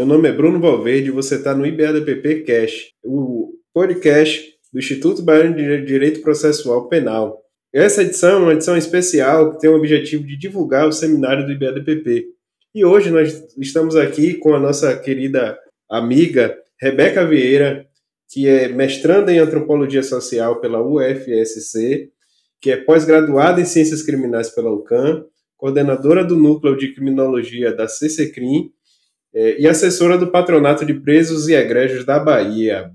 meu nome é Bruno Valverde e você está no IBADPP Cash, o podcast do Instituto Baiano de Direito Processual Penal. Essa edição é uma edição especial que tem o objetivo de divulgar o seminário do IBADPP. E hoje nós estamos aqui com a nossa querida amiga Rebeca Vieira, que é mestranda em Antropologia Social pela UFSC, que é pós-graduada em Ciências Criminais pela UCAM, coordenadora do Núcleo de Criminologia da CCCRIM e assessora do Patronato de Presos e Egrégios da Bahia.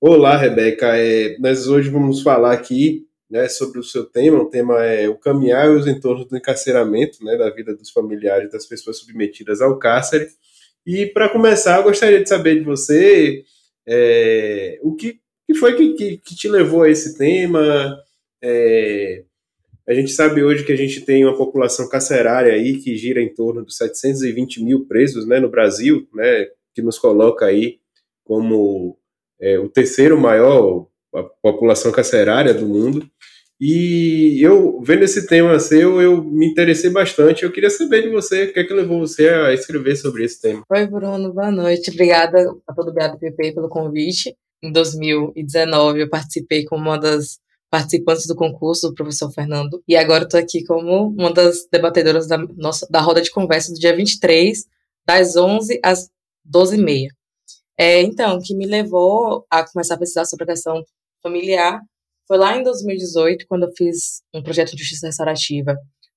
Olá, Rebeca. É, nós hoje vamos falar aqui né, sobre o seu tema. O tema é o caminhar e os entornos do encarceramento, né, da vida dos familiares das pessoas submetidas ao cárcere. E para começar, eu gostaria de saber de você é, o que, que foi que, que, que, te levou a esse tema. É, a gente sabe hoje que a gente tem uma população carcerária aí que gira em torno de 720 mil presos né, no Brasil, né, que nos coloca aí como é, o terceiro maior população carcerária do mundo. E eu, vendo esse tema seu, eu me interessei bastante. Eu queria saber de você, o que é que levou você a escrever sobre esse tema? Oi, Bruno, boa noite. Obrigada a todo o BADPP pelo convite. Em 2019, eu participei como uma das participantes do concurso do professor Fernando. E agora estou aqui como uma das debatedoras da, nossa, da roda de conversa do dia 23, das 11 às 12h30. É, então, o que me levou a começar a pesquisar sobre a questão familiar foi lá em 2018, quando eu fiz um projeto de justiça restaurativa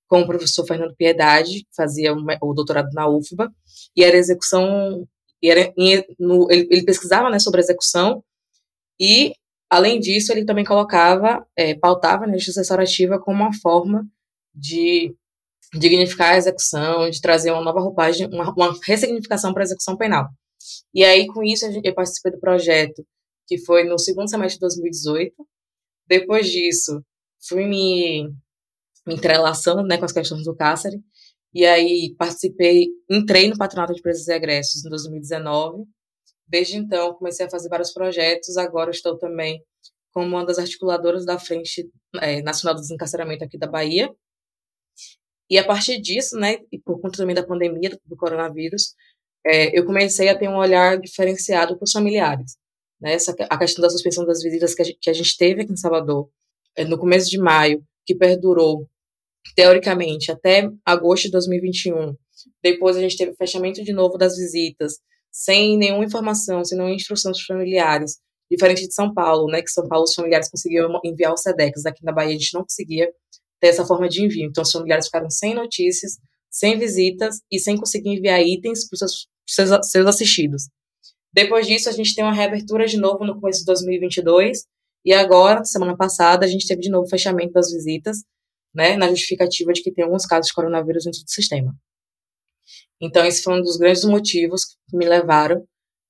com o professor Fernando Piedade, que fazia o doutorado na UFBA, e era execução, e era, no, ele, ele pesquisava né, sobre execução, e Além disso, ele também colocava, é, pautava a justiça restaurativa como uma forma de dignificar a execução, de trazer uma nova roupagem, uma, uma ressignificação para a execução penal. E aí, com isso, eu participei do projeto, que foi no segundo semestre de 2018. Depois disso, fui me, me entrelaçando né, com as questões do cárcere, e aí participei, entrei no Patronato de Presos e Egressos em 2019, Desde então, comecei a fazer vários projetos. Agora estou também como uma das articuladoras da Frente é, Nacional do Desencarceramento aqui da Bahia. E a partir disso, né, e por conta também da pandemia do, coronavírus, é, eu comecei a ter um olhar diferenciado para os familiares. Né, essa, a questão da suspensão das visitas que a gente, que a gente teve aqui em Salvador, é, no começo de maio, que perdurou, teoricamente, até agosto de 2021. Depois a gente teve o fechamento de novo das visitas, sem nenhuma informação, sem nenhuma instrução dos familiares, diferente de São Paulo, né, que São Paulo os familiares conseguiam enviar os SEDEX, aqui na Bahia a gente não conseguia ter essa forma de envio, então os familiares ficaram sem notícias, sem visitas e sem conseguir enviar itens para os seus, seus assistidos. Depois disso, a gente tem uma reabertura de novo no começo de 2022, e agora, semana passada, a gente teve de novo o fechamento das visitas, né, na justificativa de que tem alguns casos de coronavírus dentro do sistema. Então, esse foi um dos grandes motivos que me levaram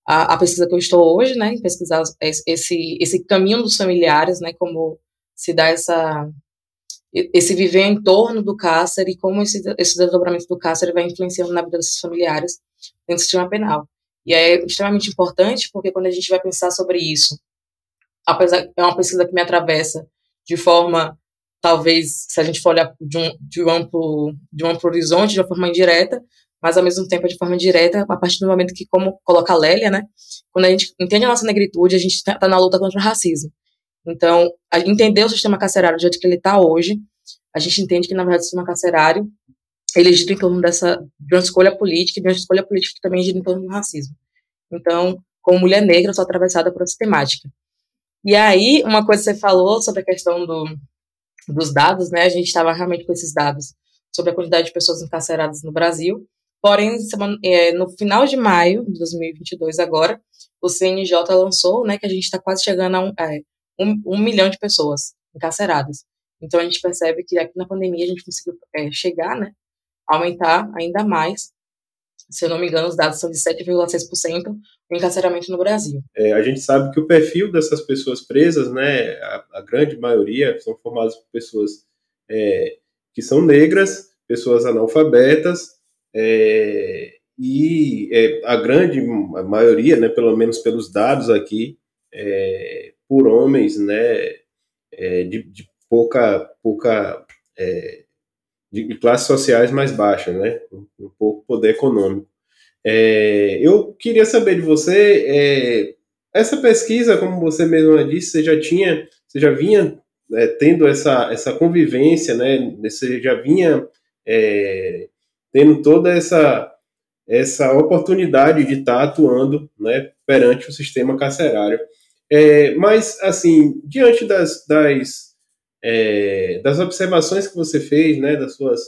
à, à pesquisa que eu estou hoje, né, pesquisar esse, esse caminho dos familiares, né, como se dá essa, esse viver em torno do cárcere e como esse, esse desdobramento do cárcere vai influenciando na vida desses familiares dentro do sistema penal. E é extremamente importante porque quando a gente vai pensar sobre isso, apesar é uma pesquisa que me atravessa de forma talvez se a gente for olhar de um, de um amplo de um amplo horizonte de uma forma indireta, mas ao mesmo tempo de forma direta, a partir do momento que, como coloca a Lélia, né, quando a gente entende a nossa negritude, a gente está tá na luta contra o racismo. Então, entender o sistema carcerário do jeito que ele está hoje, a gente entende que, na verdade, o sistema carcerário, ele gira em torno dessa, de uma escolha política, de uma escolha política que também gira em torno do racismo. Então, como mulher negra, eu sou atravessada por essa temática. E aí, uma coisa que você falou sobre a questão do, dos dados, né, a gente estava realmente com esses dados sobre a quantidade de pessoas encarceradas no Brasil, Porém, é, no final de maio de 2022, agora, o CNJ lançou né, que a gente está quase chegando a um, é, um, um, milhão de pessoas encarceradas. Então, a gente percebe que aqui na pandemia a gente conseguiu é, chegar, né, aumentar ainda mais. Se eu não me engano, os dados são de 7,6% o encarceramento no Brasil. É, a gente sabe que o perfil dessas pessoas presas, né, a, a grande maioria são formadas por pessoas é, que são negras, pessoas analfabetas, é, e é, a grande maioria, né, pelo menos pelos dados aqui, é, por homens né, é, de, de, pouca, pouca é, de classes sociais mais baixas, né? Um pouco poder econômico. É, eu queria saber de você, essa pesquisa, como você mesma disse, você já tinha, você já vinha tendo essa, essa convivência, né? Você já vinha é, tendo toda essa essa oportunidade de estar atuando, né, perante o sistema carcerário. É, mas, assim, diante das, das, é, das observações que você fez, né, das suas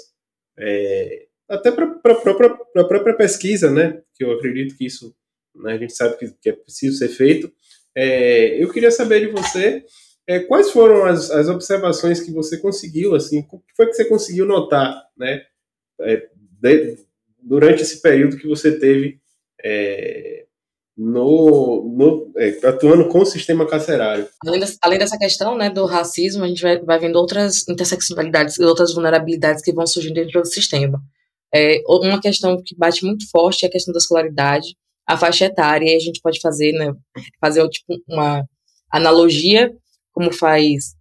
é, até para a própria, própria pesquisa, né? Que eu acredito que isso né, a gente sabe que, que é preciso ser feito. É, eu queria saber de você é, quais foram as, as observações que você conseguiu, assim, o que foi que você conseguiu notar, né? De, durante esse período que você teve é, no, no é, atuando com o sistema carcerário. Além, além dessa questão né, do racismo, a gente vai, vai vendo outras interseccionalidades e outras vulnerabilidades que vão surgindo dentro do sistema. É, uma questão que bate muito forte é a questão da escolaridade, a faixa etária, e a gente pode fazer, né, fazer tipo, uma analogia, como faz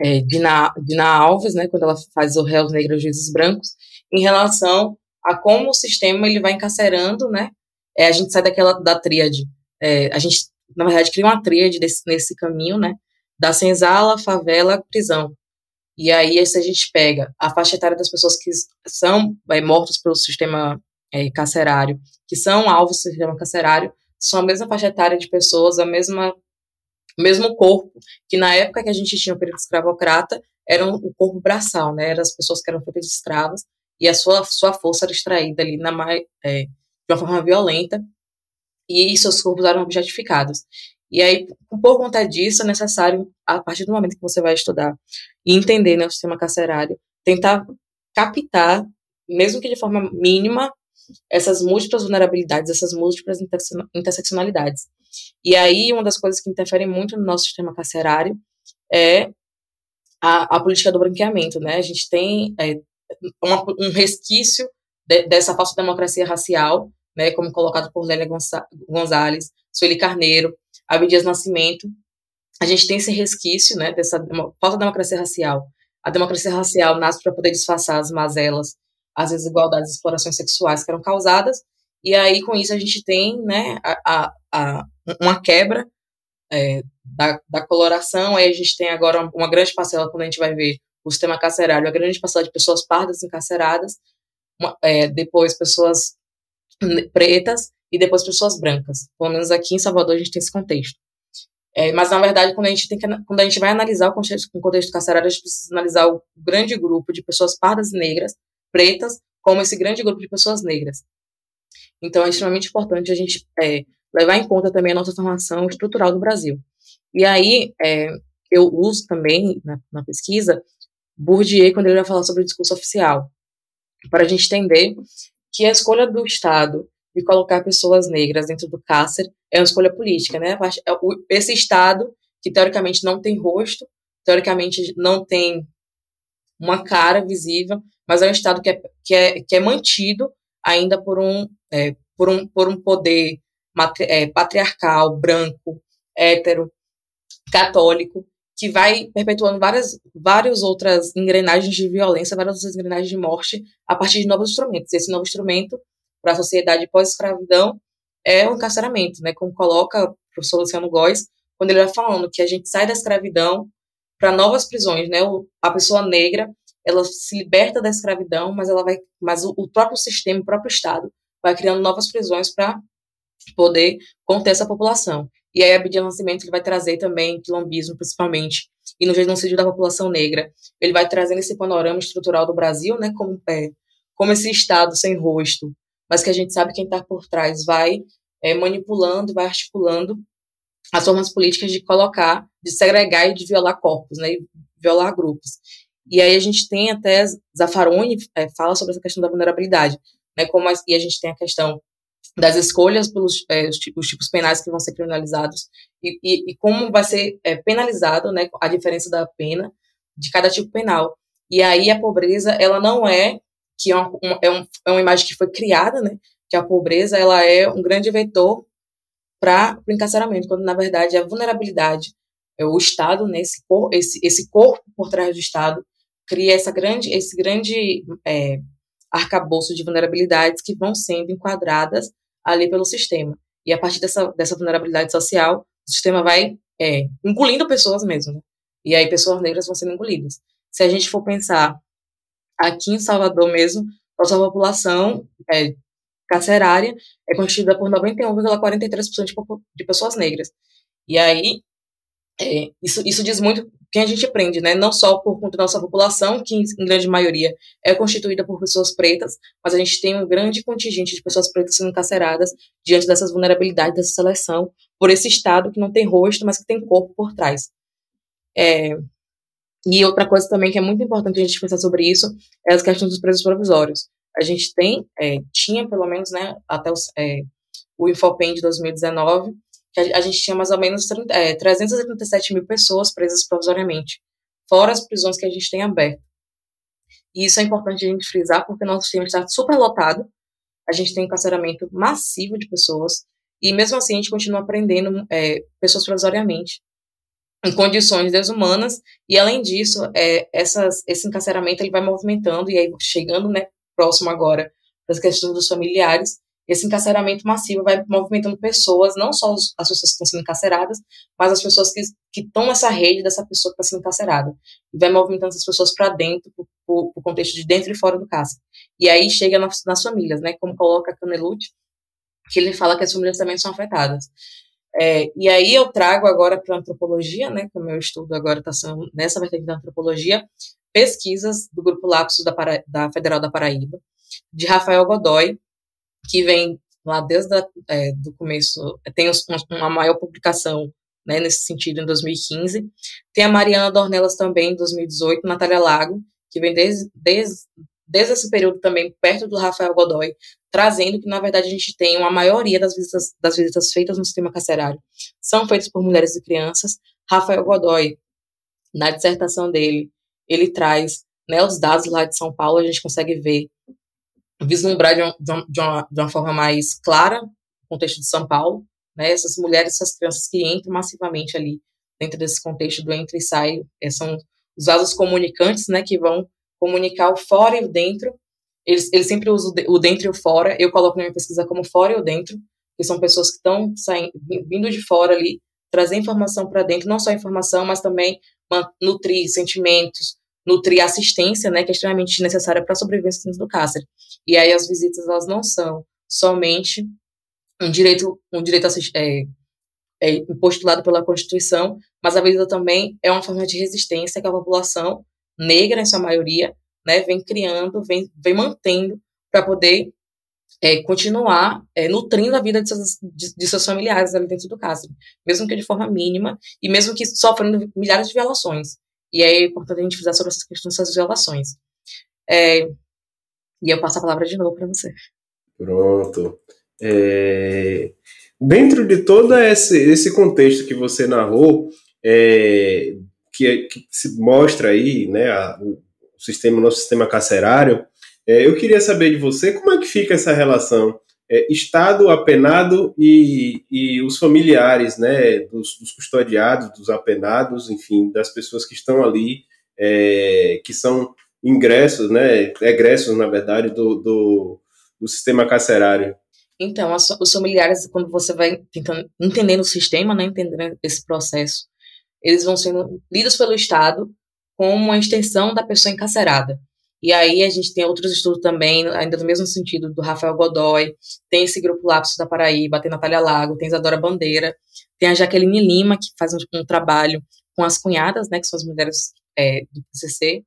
é, Dina, Dina Alves, né, quando ela faz o Réus Negros Juízes Brancos, em relação a como o sistema ele vai encarcerando, né, é, a gente sai daquela, da tríade, é, a gente, na verdade, cria uma tríade desse, nesse caminho, né, da senzala, favela, prisão. E aí, se a gente pega a faixa etária das pessoas que são é, mortas pelo sistema é, carcerário, que são alvos do sistema carcerário, são a mesma faixa etária de pessoas, a mesma o mesmo corpo, que na época que a gente tinha o período escravocrata, era o corpo braçal, né? Eram as pessoas que eram feitas de escravas, e a sua, sua força era extraída ali na, é, de uma forma violenta, e seus corpos eram objetificados. E aí, por conta disso, é necessário, a partir do momento que você vai estudar e entender né, o sistema carcerário, tentar captar, mesmo que de forma mínima, essas múltiplas vulnerabilidades, essas múltiplas interseccionalidades. E aí, uma das coisas que interferem muito no nosso sistema carcerário é a, a política do branqueamento, né? A gente tem é, uma, um resquício de, dessa falsa democracia racial, né, como colocado por Lélia Gonzalez, Sueli Carneiro, Abdias Nascimento, a gente tem esse resquício, né, dessa falta de democracia racial. A democracia racial nasce para poder disfarçar as mazelas, as desigualdades e explorações sexuais que eram causadas, e aí com isso a gente tem, né, a, a uma quebra é, da, da coloração, aí a gente tem agora uma grande parcela, quando a gente vai ver o sistema carcerário, a grande parcela de pessoas pardas encarceradas, uma, é, depois pessoas pretas e depois pessoas brancas. Pelo menos aqui em Salvador a gente tem esse contexto. É, mas, na verdade, quando a gente, tem que, quando a gente vai analisar o contexto, o contexto carcerário, a gente precisa analisar o grande grupo de pessoas pardas e negras, pretas, como esse grande grupo de pessoas negras. Então, é extremamente importante a gente é, levar em conta também a nossa formação estrutural do Brasil. E aí, é, eu uso também, na, na, pesquisa, Bourdieu, quando ele vai falar sobre o discurso oficial, para a gente entender que a escolha do Estado de colocar pessoas negras dentro do cárcere é uma escolha política, né? É esse Estado, que teoricamente não tem rosto, teoricamente não tem uma cara visível, mas é um Estado que é, que é, que é mantido ainda por um, é, por um, por um poder é, patriarcal, branco, hétero, católico, que vai perpetuando várias, várias outras engrenagens de violência, várias outras engrenagens de morte a partir de novos instrumentos. Esse novo instrumento para a sociedade pós-escravidão é o encarceramento, né? Como coloca o professor Luciano Góes, quando ele vai falando que a gente sai da escravidão para novas prisões, né? A pessoa negra, ela se liberta da escravidão, mas ela vai, mas o, o próprio sistema, o próprio Estado vai criando novas prisões para poder conter essa população. E aí, a Abdias Nascimento ele vai trazer também quilombismo, principalmente, e no genocídio da população negra. Ele vai trazendo esse panorama estrutural do Brasil, né, como, é, como esse Estado sem rosto, mas que a gente sabe quem está por trás vai é, manipulando, vai articulando as formas políticas de colocar, de segregar e de violar corpos, né, violar grupos. E aí a gente tem até Zaffaroni é, fala sobre essa questão da vulnerabilidade, né, como e a gente tem a questão das escolhas pelos é, os, tipos, os, tipos penais que vão ser criminalizados e, e, e como vai ser é, penalizado, né, a diferença da pena de cada tipo penal. E aí a pobreza, ela não é que é uma, é, um, é uma imagem que foi criada, né? Que a pobreza ela é um grande vetor para o encarceramento, quando na verdade a vulnerabilidade é o Estado, né, esse, esse, esse corpo por trás do Estado, cria essa grande, esse grande é, arcabouço de vulnerabilidades que vão sendo enquadradas ali pelo sistema. E a partir dessa, dessa vulnerabilidade social, o sistema vai é, engolindo pessoas mesmo. Né? E aí pessoas negras vão sendo engolidas. Se a gente for pensar aqui em Salvador mesmo, nossa população é, carcerária é constituída por 91,43% de, de pessoas negras. E aí, é, isso, isso diz muito quem a gente prende, né? Não só por conta da nossa população, que em grande maioria é constituída por pessoas pretas, mas a gente tem um grande contingente de pessoas pretas sendo encarceradas diante dessas vulnerabilidades dessa seleção, por esse Estado que não tem rosto, mas que tem corpo por trás. É, e outra coisa também que é muito importante a gente pensar sobre isso é as questões dos presos provisórios. A gente tem, é, tinha pelo menos, né, até os, é, o Infopen de 2019, que a, gente tinha mais ou menos 30, é, 337 mil pessoas presas provisoriamente, fora as prisões que a gente tem aberto. E isso é importante a gente frisar, porque nosso sistema está super lotado, a gente tem um encarceramento massivo de pessoas, e mesmo assim a gente continua prendendo é, pessoas provisoriamente em condições desumanas, e além disso, é, essas, esse encarceramento ele vai movimentando, e aí chegando né, próximo agora das questões dos familiares, esse encarceramento massivo vai movimentando pessoas, não só as pessoas que estão sendo encarceradas, mas as pessoas que, que estão nessa rede dessa pessoa que está sendo encarcerada. E vai movimentando essas pessoas para dentro, para o contexto de dentro e fora do cárcere. E aí chega nas, nas famílias, né? Como coloca Canelucci, que ele fala que as famílias também são afetadas. É, e aí eu trago agora para a antropologia, né, que o meu estudo agora está sendo nessa vertente da antropologia, pesquisas do Grupo Lapsus da, da Federal da Paraíba, de Rafael Godoy, que vem lá desde o é, do começo, tem uma maior publicação né, nesse sentido em 2015. Tem a Mariana Dornelas também, em 2018, Natália Lago, que vem desde, desde, desde esse período também perto do Rafael Godoy, trazendo que, na verdade, a gente tem uma maioria das visitas, das visitas feitas no sistema carcerário são feitas por mulheres e crianças. Rafael Godoy, na dissertação dele, ele traz né, os dados lá de São Paulo, a gente consegue ver, vislumbrar de, uma, de uma, de uma forma mais clara o contexto de São Paulo, né, essas mulheres, essas crianças que entram massivamente ali dentro desse contexto do entra e sai, é, são os vasos comunicantes, né, que vão comunicar o fora e o dentro eles, eles sempre usam o dentro e o fora. Eu coloco na minha pesquisa como fora e o dentro, que são pessoas que estão vindo de fora ali, trazer informação para dentro, não só informação, mas também nutrir sentimentos, nutrir assistência, né, que é extremamente necessária para a sobrevivência dentro do cárcere. E aí as visitas, elas não são somente um direito, um direito é, é, postulado pela Constituição, mas a visita também é uma forma de resistência que a população negra, em sua maioria, né, vem criando, vem, vem mantendo para poder é, continuar é, nutrindo a vida de seus, de, de, seus familiares ali dentro do cárcere, mesmo que de forma mínima e mesmo que sofrendo milhares de violações. E é importante a gente fazer sobre essas questões dessas violações. É, e eu passo a palavra de novo para você. Pronto. É, dentro de todo esse, esse contexto que você narrou, é, que, que, se mostra aí, né, a, o sistema, nosso sistema carcerário. É, eu queria saber de você como é que fica essa relação é, Estado, apenado e, e os familiares, né, dos, dos, custodiados, dos apenados, enfim, das pessoas que estão ali, é, que são ingressos, né, egressos, na verdade, do, do, do sistema carcerário. Então, os familiares, quando você vai tentando, entendendo o sistema, né, entendendo esse processo, eles vão sendo lidos pelo Estado como uma extensão da pessoa encarcerada. E aí a gente tem outros estudos também, ainda no mesmo sentido, do Rafael Godoy, tem esse grupo Lapsos da Paraíba, tem Natália Lago, tem Isadora Bandeira, tem a Jaqueline Lima, que faz um, um trabalho com as cunhadas, né, que são as mulheres é, do PCC,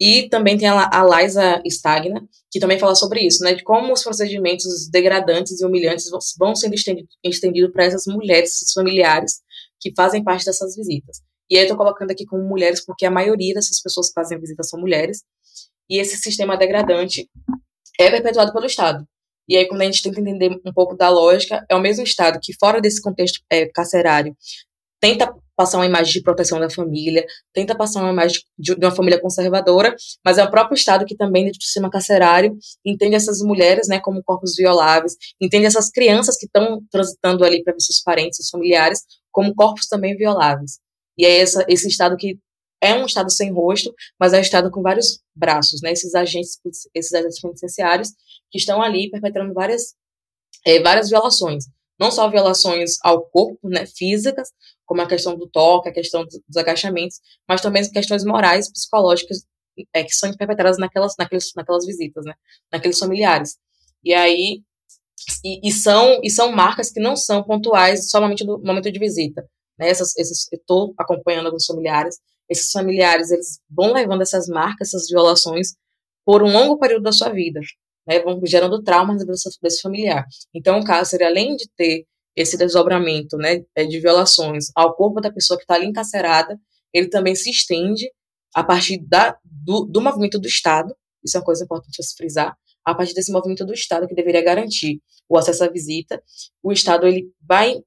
e também tem a, a Liza Stagna, que também fala sobre isso, né, de como os procedimentos degradantes e humilhantes vão, vão sendo estendidos estendido para essas mulheres, esses familiares, que fazem parte dessas visitas. E aí eu estou colocando aqui como mulheres, porque a maioria dessas pessoas que fazem a visita são mulheres. E esse sistema degradante é perpetuado pelo Estado. E aí, quando a gente tenta entender um pouco da lógica, é o mesmo Estado que, fora desse contexto é, carcerário, tenta passar uma imagem de proteção da família, tenta passar uma imagem de, de, uma família conservadora, mas é o próprio Estado que também, dentro do sistema carcerário, entende essas mulheres né, como corpos violáveis, entende essas crianças que estão transitando ali para ver seus parentes, seus familiares, como corpos também violáveis. E é essa, esse Estado que é um Estado sem rosto, mas é um Estado com vários braços, né? Esses agentes, esses agentes penitenciários que estão ali perpetrando várias, é, várias violações. Não só violações ao corpo, né, físicas, como a questão do toque, a questão dos agachamentos, mas também questões morais, psicológicas, é, que são perpetradas naquelas, naqueles, naquelas visitas, né? Naqueles familiares. E aí, e, e, são, e são marcas que não são pontuais somente no momento de visita. Né? Essas, esses, eu estou acompanhando alguns familiares, esses familiares eles vão levando essas marcas, essas violações, por um longo período da sua vida, né? vão gerando traumas desse, familiar. Então, o cárcere, além de ter esse desdobramento né, é, de violações ao corpo da pessoa que está ali encarcerada, ele também se estende a partir da, do, do movimento do Estado, isso é uma coisa importante a se frisar, a partir desse movimento do Estado que deveria garantir o acesso à visita, o Estado ele vai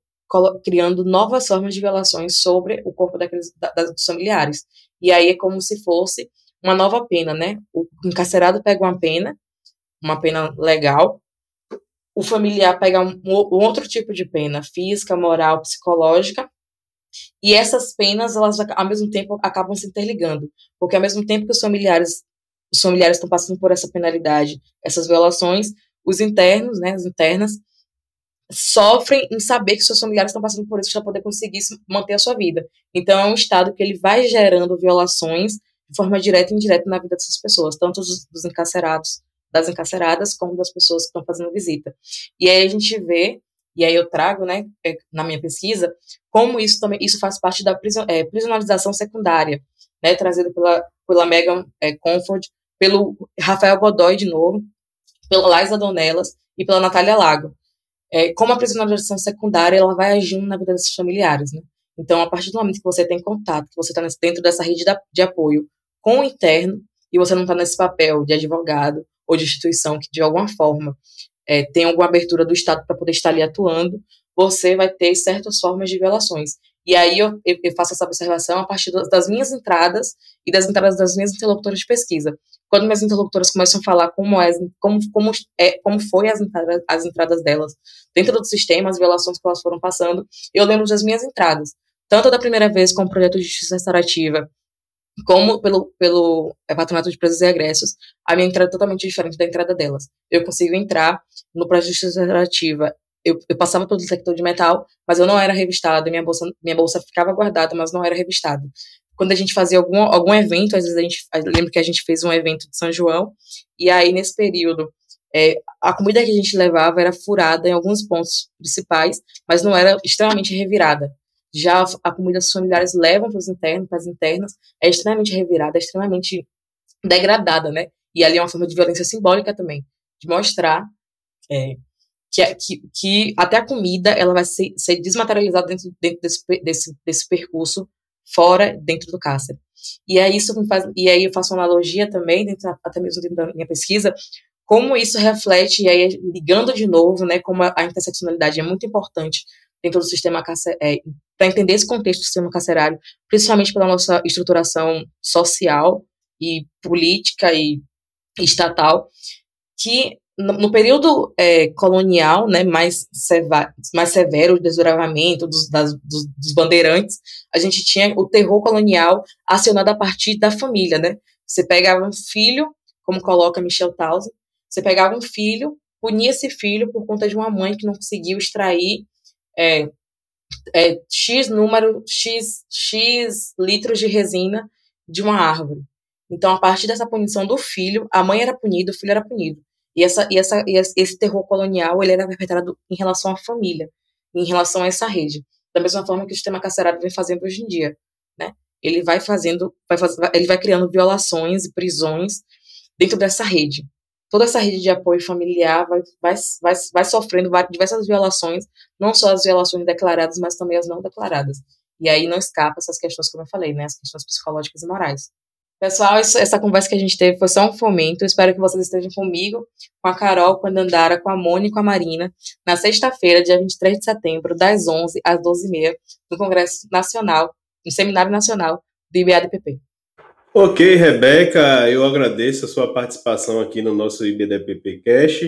criando novas formas de violações sobre o corpo daqueles da, dos familiares. E aí é como se fosse uma nova pena, né? O encarcerado pega uma pena, uma pena legal, o familiar pega um, um outro tipo de pena, física, moral, psicológica, e essas penas, elas ao mesmo tempo acabam se interligando, porque ao mesmo tempo que os familiares os familiares estão passando por essa penalidade, essas violações, os internos, né, as internas, sofrem em saber que seus familiares estão passando por isso para poder conseguir manter a sua vida. Então é um estado que ele vai gerando violações de forma direta e indireta na vida dessas pessoas, tanto dos, dos encarcerados, das encarceradas, como das pessoas que estão fazendo visita. E aí a gente vê, e aí eu trago, né, é, na minha pesquisa, como isso também isso faz parte da prison, é, prisionalização secundária, né, trazida pela, pela Megan é, Comfort, pelo Rafael Godoy de novo, pela Liza Donelas e pela Natália Lago. É, como a prisionalização secundária, ela vai agindo na vida desses familiares, né? Então, a partir do momento que você tem contato, que você está dentro dessa rede de apoio com o interno, e você não está nesse papel de advogado ou de instituição que, de alguma forma, é, tem alguma abertura do Estado para poder estar ali atuando, você vai ter certas formas de violações. E aí eu, eu faço essa observação a partir das minhas entradas e das entradas das minhas interlocutoras de pesquisa. Quando minhas interlocutoras começam a falar como, é, como, como, é, como foi as entradas, as entradas delas dentro do sistema, as violações que elas foram passando, eu lembro das minhas entradas. Tanto da primeira vez com o projeto de justiça restaurativa, como pelo, pelo é, patronato de presos e agressos, a minha entrada é totalmente diferente da entrada delas. Eu consigo entrar no projeto de justiça restaurativa eu, eu, passava pelo detector de metal, mas eu não era revistada, minha bolsa, minha bolsa ficava guardada, mas não era revistada. Quando a gente fazia algum, algum evento, às vezes a gente, lembro que a gente fez um evento de São João, e aí nesse período, é, a comida que a gente levava era furada em alguns pontos principais, mas não era extremamente revirada. Já a comida dos familiares levam para os internos, para as internas, é extremamente revirada, é extremamente degradada, né? E ali é uma forma de violência simbólica também, de mostrar é, que, é, que, que até a comida ela vai ser, ser desmaterializada dentro, dentro desse, desse, desse percurso fora, dentro do cárcere. E aí isso me faz, e aí eu faço uma analogia também, dentro, até mesmo dentro da minha pesquisa, como isso reflete, e aí ligando de novo, né, como a, a interseccionalidade é muito importante dentro do sistema é, para entender esse contexto do sistema carcerário, principalmente pela nossa estruturação social e política e estatal, que no, período é, colonial, né, mais, seva, mais severo, o desdobramento dos, das, dos, dos, bandeirantes, a gente tinha o terror colonial acionado a partir da família, né? Você pegava um filho, como coloca Michel Townsend, você pegava um filho, punia esse filho por conta de uma mãe que não conseguiu extrair é, é, X número, X, X litros de resina de uma árvore. Então, a partir dessa punição do filho, a mãe era punida, o filho era punido. E, essa, e, essa, e esse terror colonial ele era perpetrado em relação à família, em relação a essa rede. Da mesma forma que o sistema carcerário vem fazendo hoje em dia. Né? Ele vai fazendo, vai faz, ele vai criando violações e prisões dentro dessa rede. Toda essa rede de apoio familiar vai, vai, vai, vai sofrendo diversas violações, não só as violações declaradas, mas também as não declaradas. E aí não escapa essas questões, como eu falei, né, as questões psicológicas e morais. Pessoal, isso, essa conversa que a gente teve foi só um fomento. Espero que vocês estejam comigo, com a Carol, com a Dandara, com a Mônica e com a Marina, na sexta-feira, dia 23 de setembro, das 11 às 12h30, no Congresso Nacional, no Seminário Nacional do IBADPP. Ok, Rebeca, eu agradeço a sua participação aqui no nosso IBDPP Cash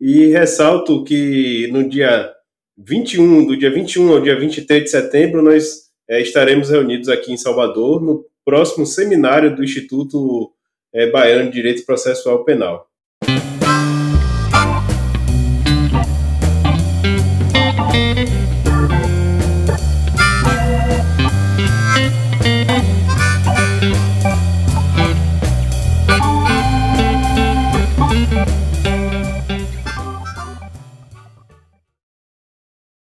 e ressalto que no dia 21, do dia 21 ao dia 23 de setembro, nós é, estaremos reunidos aqui em Salvador, no próximo seminário do Instituto é, Baiano de Direito Processual Penal.